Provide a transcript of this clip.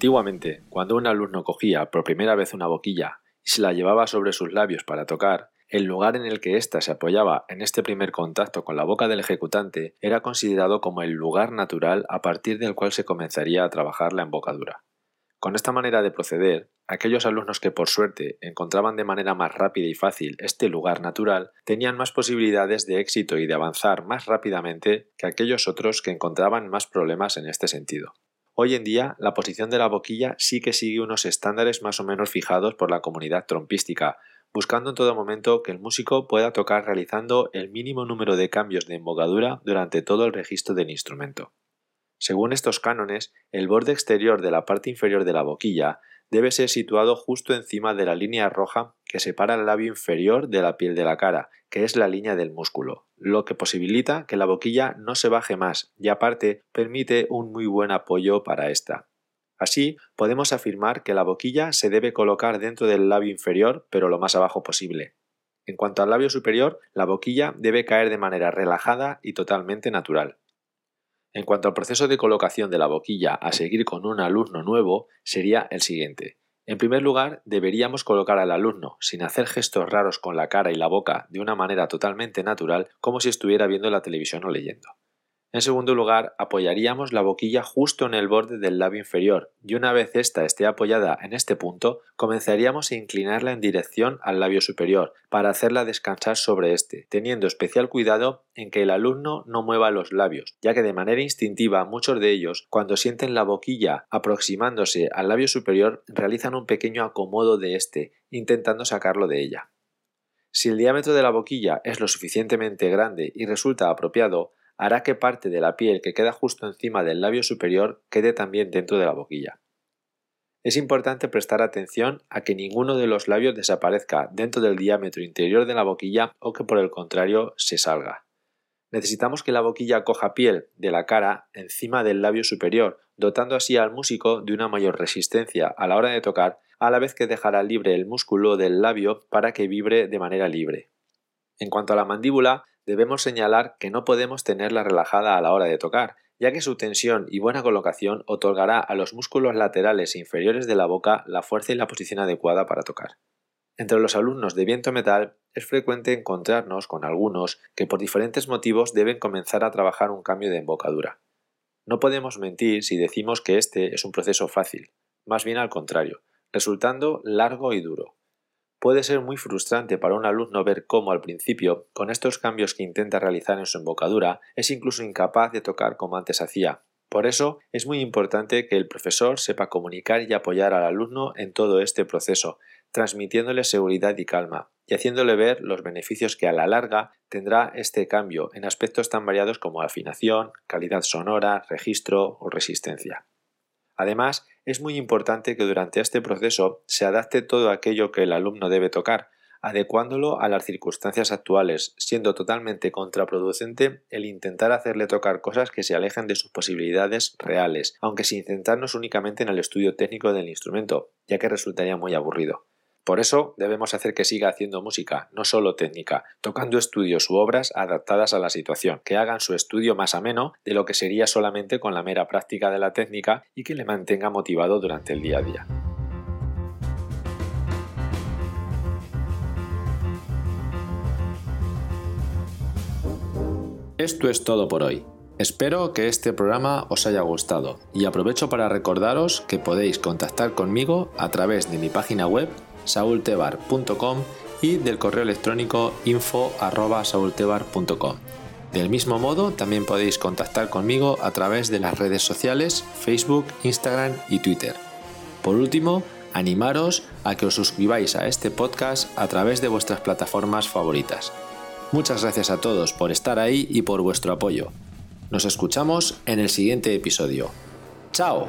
Antiguamente, cuando un alumno cogía por primera vez una boquilla y se la llevaba sobre sus labios para tocar, el lugar en el que ésta se apoyaba en este primer contacto con la boca del ejecutante era considerado como el lugar natural a partir del cual se comenzaría a trabajar la embocadura. Con esta manera de proceder, aquellos alumnos que por suerte encontraban de manera más rápida y fácil este lugar natural tenían más posibilidades de éxito y de avanzar más rápidamente que aquellos otros que encontraban más problemas en este sentido. Hoy en día, la posición de la boquilla sí que sigue unos estándares más o menos fijados por la comunidad trompística, buscando en todo momento que el músico pueda tocar realizando el mínimo número de cambios de embocadura durante todo el registro del instrumento. Según estos cánones, el borde exterior de la parte inferior de la boquilla debe ser situado justo encima de la línea roja que separa el labio inferior de la piel de la cara, que es la línea del músculo, lo que posibilita que la boquilla no se baje más y aparte permite un muy buen apoyo para esta. Así, podemos afirmar que la boquilla se debe colocar dentro del labio inferior, pero lo más abajo posible. En cuanto al labio superior, la boquilla debe caer de manera relajada y totalmente natural. En cuanto al proceso de colocación de la boquilla a seguir con un alumno nuevo, sería el siguiente. En primer lugar, deberíamos colocar al alumno, sin hacer gestos raros con la cara y la boca, de una manera totalmente natural, como si estuviera viendo la televisión o leyendo. En segundo lugar, apoyaríamos la boquilla justo en el borde del labio inferior y una vez ésta esté apoyada en este punto, comenzaríamos a inclinarla en dirección al labio superior para hacerla descansar sobre este, teniendo especial cuidado en que el alumno no mueva los labios, ya que de manera instintiva muchos de ellos, cuando sienten la boquilla aproximándose al labio superior, realizan un pequeño acomodo de este, intentando sacarlo de ella. Si el diámetro de la boquilla es lo suficientemente grande y resulta apropiado, hará que parte de la piel que queda justo encima del labio superior quede también dentro de la boquilla. Es importante prestar atención a que ninguno de los labios desaparezca dentro del diámetro interior de la boquilla o que por el contrario se salga. Necesitamos que la boquilla coja piel de la cara encima del labio superior, dotando así al músico de una mayor resistencia a la hora de tocar, a la vez que dejará libre el músculo del labio para que vibre de manera libre. En cuanto a la mandíbula, debemos señalar que no podemos tenerla relajada a la hora de tocar, ya que su tensión y buena colocación otorgará a los músculos laterales e inferiores de la boca la fuerza y la posición adecuada para tocar. Entre los alumnos de viento metal es frecuente encontrarnos con algunos que por diferentes motivos deben comenzar a trabajar un cambio de embocadura. No podemos mentir si decimos que este es un proceso fácil, más bien al contrario, resultando largo y duro. Puede ser muy frustrante para un alumno ver cómo al principio, con estos cambios que intenta realizar en su embocadura, es incluso incapaz de tocar como antes hacía. Por eso es muy importante que el profesor sepa comunicar y apoyar al alumno en todo este proceso, transmitiéndole seguridad y calma, y haciéndole ver los beneficios que a la larga tendrá este cambio en aspectos tan variados como afinación, calidad sonora, registro o resistencia. Además, es muy importante que durante este proceso se adapte todo aquello que el alumno debe tocar, adecuándolo a las circunstancias actuales, siendo totalmente contraproducente el intentar hacerle tocar cosas que se alejen de sus posibilidades reales, aunque sin centrarnos únicamente en el estudio técnico del instrumento, ya que resultaría muy aburrido. Por eso debemos hacer que siga haciendo música, no solo técnica, tocando estudios u obras adaptadas a la situación, que hagan su estudio más ameno de lo que sería solamente con la mera práctica de la técnica y que le mantenga motivado durante el día a día. Esto es todo por hoy. Espero que este programa os haya gustado y aprovecho para recordaros que podéis contactar conmigo a través de mi página web saultebar.com y del correo electrónico info@saultebar.com. Del mismo modo, también podéis contactar conmigo a través de las redes sociales Facebook, Instagram y Twitter. Por último, animaros a que os suscribáis a este podcast a través de vuestras plataformas favoritas. Muchas gracias a todos por estar ahí y por vuestro apoyo. Nos escuchamos en el siguiente episodio. ¡Chao!